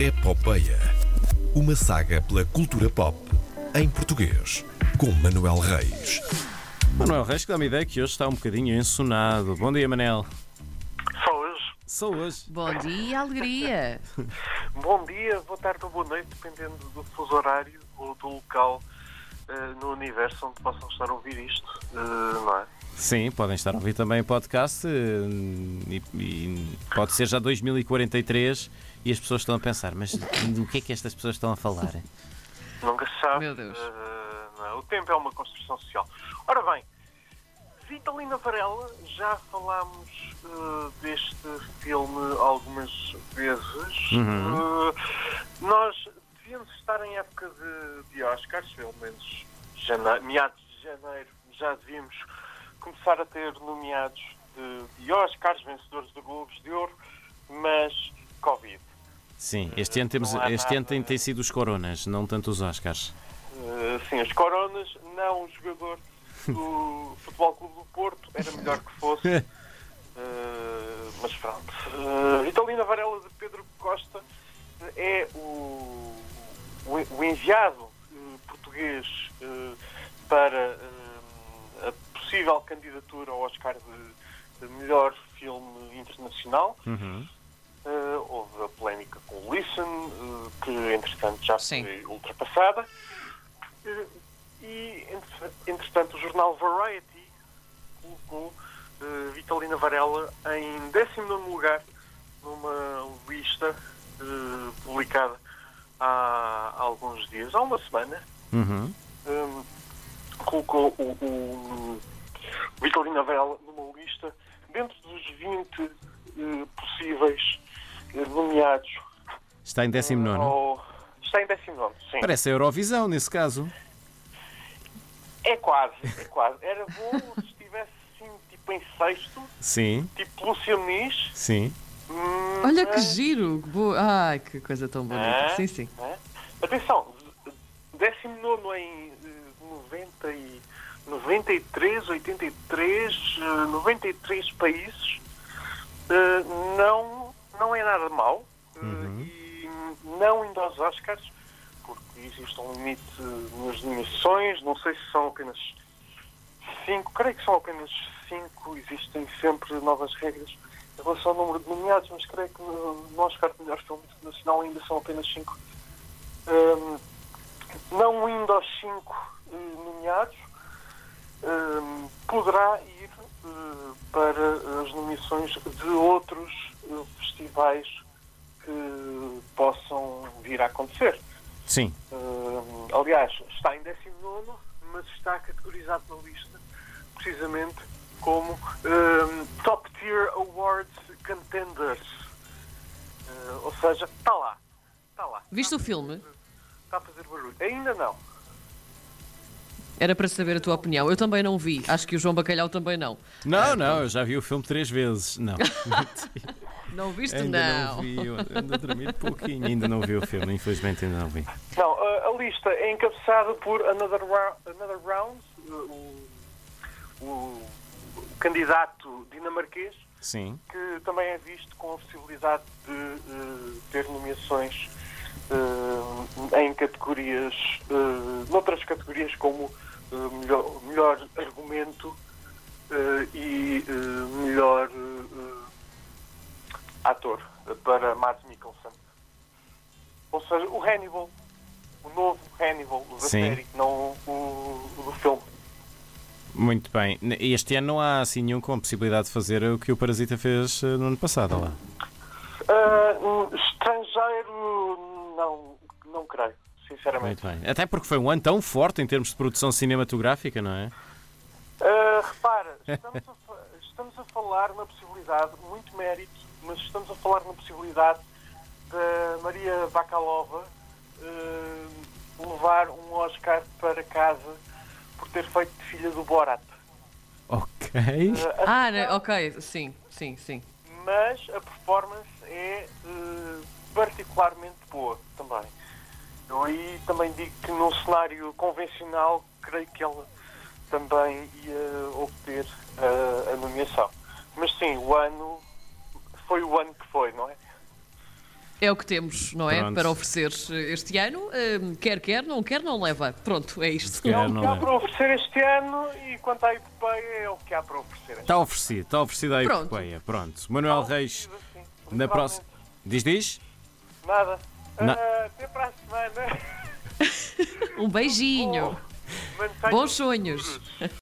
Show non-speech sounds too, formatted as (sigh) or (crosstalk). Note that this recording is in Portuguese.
Epopeia. Uma saga pela cultura pop em português, com Manuel Reis. Manuel Reis, que dá-me ideia que hoje está um bocadinho ensonado. Bom dia, Manel. Só hoje. Sou hoje. Bom dia, alegria. (laughs) Bom dia, boa tarde ou boa noite, dependendo do fuso horário ou do local no universo onde possam estar a ouvir isto, eh, não é? Sim, podem estar a ouvir também o podcast eh, e, e pode ser já 2043 e as pessoas estão a pensar, mas do que é que estas pessoas estão a falar? (laughs) Nunca se sabe. Meu Deus. eh, não é? O tempo é uma construção social. Ora bem, Vitalina Varela, já falámos eh, deste filme algumas vezes. Uhum. Eh, nós devíamos estar em época de, de Oscars, pelo menos jane- meados de janeiro, já devíamos começar a ter nomeados de, de Oscars, vencedores de Globos de Ouro, mas Covid. Sim, este ano, temos, este ano tem, tem sido os coronas, não tanto os Oscars. Uh, sim, as coronas, não o jogador do (laughs) Futebol Clube do Porto, era melhor que fosse. Uh, (laughs) mas pronto. Uh, Vitalina Varela de Pedro Costa é o, o, enviado uh, português uh, para uh, a possível candidatura ao Oscar de, melhor filme internacional. Uhum. Uh, houve a polémica com o Listen, que entretanto já Sim. foi ultrapassada. E, entre- entretanto, o jornal Variety colocou Vitalina Varela em 19 lugar numa lista publicada há alguns dias, há uma semana. Uhum. Um, colocou o, o Vitalina Varela numa lista dentro dos 20 uh, possíveis uh, nomeados Está em 19. ao- Está em 19, sim. Parece a Eurovisão nesse caso. É quase, é quase. Era bom se estivesse assim, tipo em sexto, Sim, tipo Lúcia Muniz. sim. Hum, Olha que mas- giro. Ai, que coisa tão bonita. Ah. Sim, sim. né? Atenção, 19 em eh, 90 e 93, 83, eh, 93 países, eh, não, não é nada mau. eh, Uhum. E não indo aos Oscars, porque existe um limite eh, nas nomeações, não sei se são apenas 5, creio que são apenas 5, existem sempre novas regras em relação ao número de nomeados, mas creio que no, no Oscar de melhor filme internacional ainda são apenas 5. Hum, não indo aos 5 nomeados, hum, poderá ir eh, para as nomeações de outros eh, festivais que possam vir a acontecer. Sim. Hum, aliás, está em 19, mas está categorizado na lista precisamente como hum, Top Tier Awards Contenders. Uh, ou seja, está lá. Está lá. Viste o filme? Está a fazer barulho. Ainda não. Era para saber a tua opinião. Eu também não vi. Acho que o João Bacalhau também não. Não, não, eu já vi o filme três vezes. Não. (laughs) Não viste? ainda não. não vi, eu ando a dormir pouquinho, ainda não vi o filme, infelizmente ainda não vi. Não, a, a lista é encabeçada por Another, Rou- Another Round, o, o- o candidato dinamarquês, Sim. que também é visto com a possibilidade de eh, ter nomeações eh, em categorias, eh, noutras categorias como melhor, melhor argumento e melhor ator para Mads Mikkelsen. Ou seja, o Hannibal, o novo Hannibal da Sim. série, não o, o do filme. Muito bem. Este ano não há assim nenhum com a possibilidade de fazer o que o Parasita fez eh, no ano passado, lá. Ah, hum, estrangeiro, não, não creio, sinceramente. Muito bem. Até porque foi um ano tão forte em termos de produção cinematográfica, não é? Uh, repara, estamos a, estamos a falar na possibilidade, muito mérito, mas estamos a falar na possibilidade da Maria Bakalova uh, levar um Oscar para casa por ter feito de filha do Borat. Ok. Uh, Ah, atenção, né? ok. Sim, sim, sim. Mas a performance é uh, particularmente boa também. Eu aí também digo que num cenário convencional, creio que ela também ia obter uh, a nomeação. Mas sim, o ano foi o ano que foi, não é? É o que temos, não é? Pronto. Para oferecer este ano. Quer, quer, não quer, não leva. Pronto, é isto. quer. É o não que há para oferecer este ano e quanto à epopeia é o que há para oferecer este Está oferecido, está oferecido a Pronto. epopeia. Pronto. Manuel. Reis, Assim, na próxima. Diz, diz? Nada. Na- Ah, até para a semana. (laughs) Um beijinho. Bons sonhos.